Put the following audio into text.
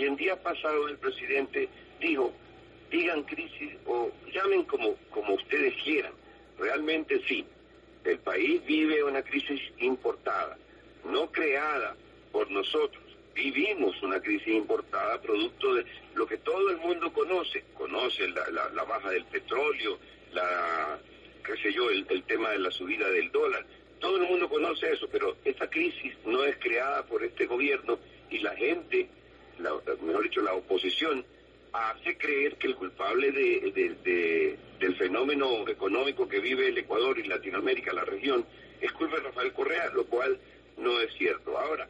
Y el día pasado el presidente dijo, digan crisis o llamen como, como ustedes quieran. Realmente sí, el país vive una crisis importada, no creada por nosotros. Vivimos una crisis importada producto de lo que todo el mundo conoce. Conoce la, baja del petróleo, la, qué sé yo, el, el tema de la subida del dólar. Todo el mundo conoce eso, pero esta crisis no es creada por este gobierno y la gente, mejor dicho, la oposición, hace creer que el culpable de, del fenómeno económico que vive el Ecuador y Latinoamérica, la región, es culpa de Rafael Correa, lo cual no es cierto. Ahora,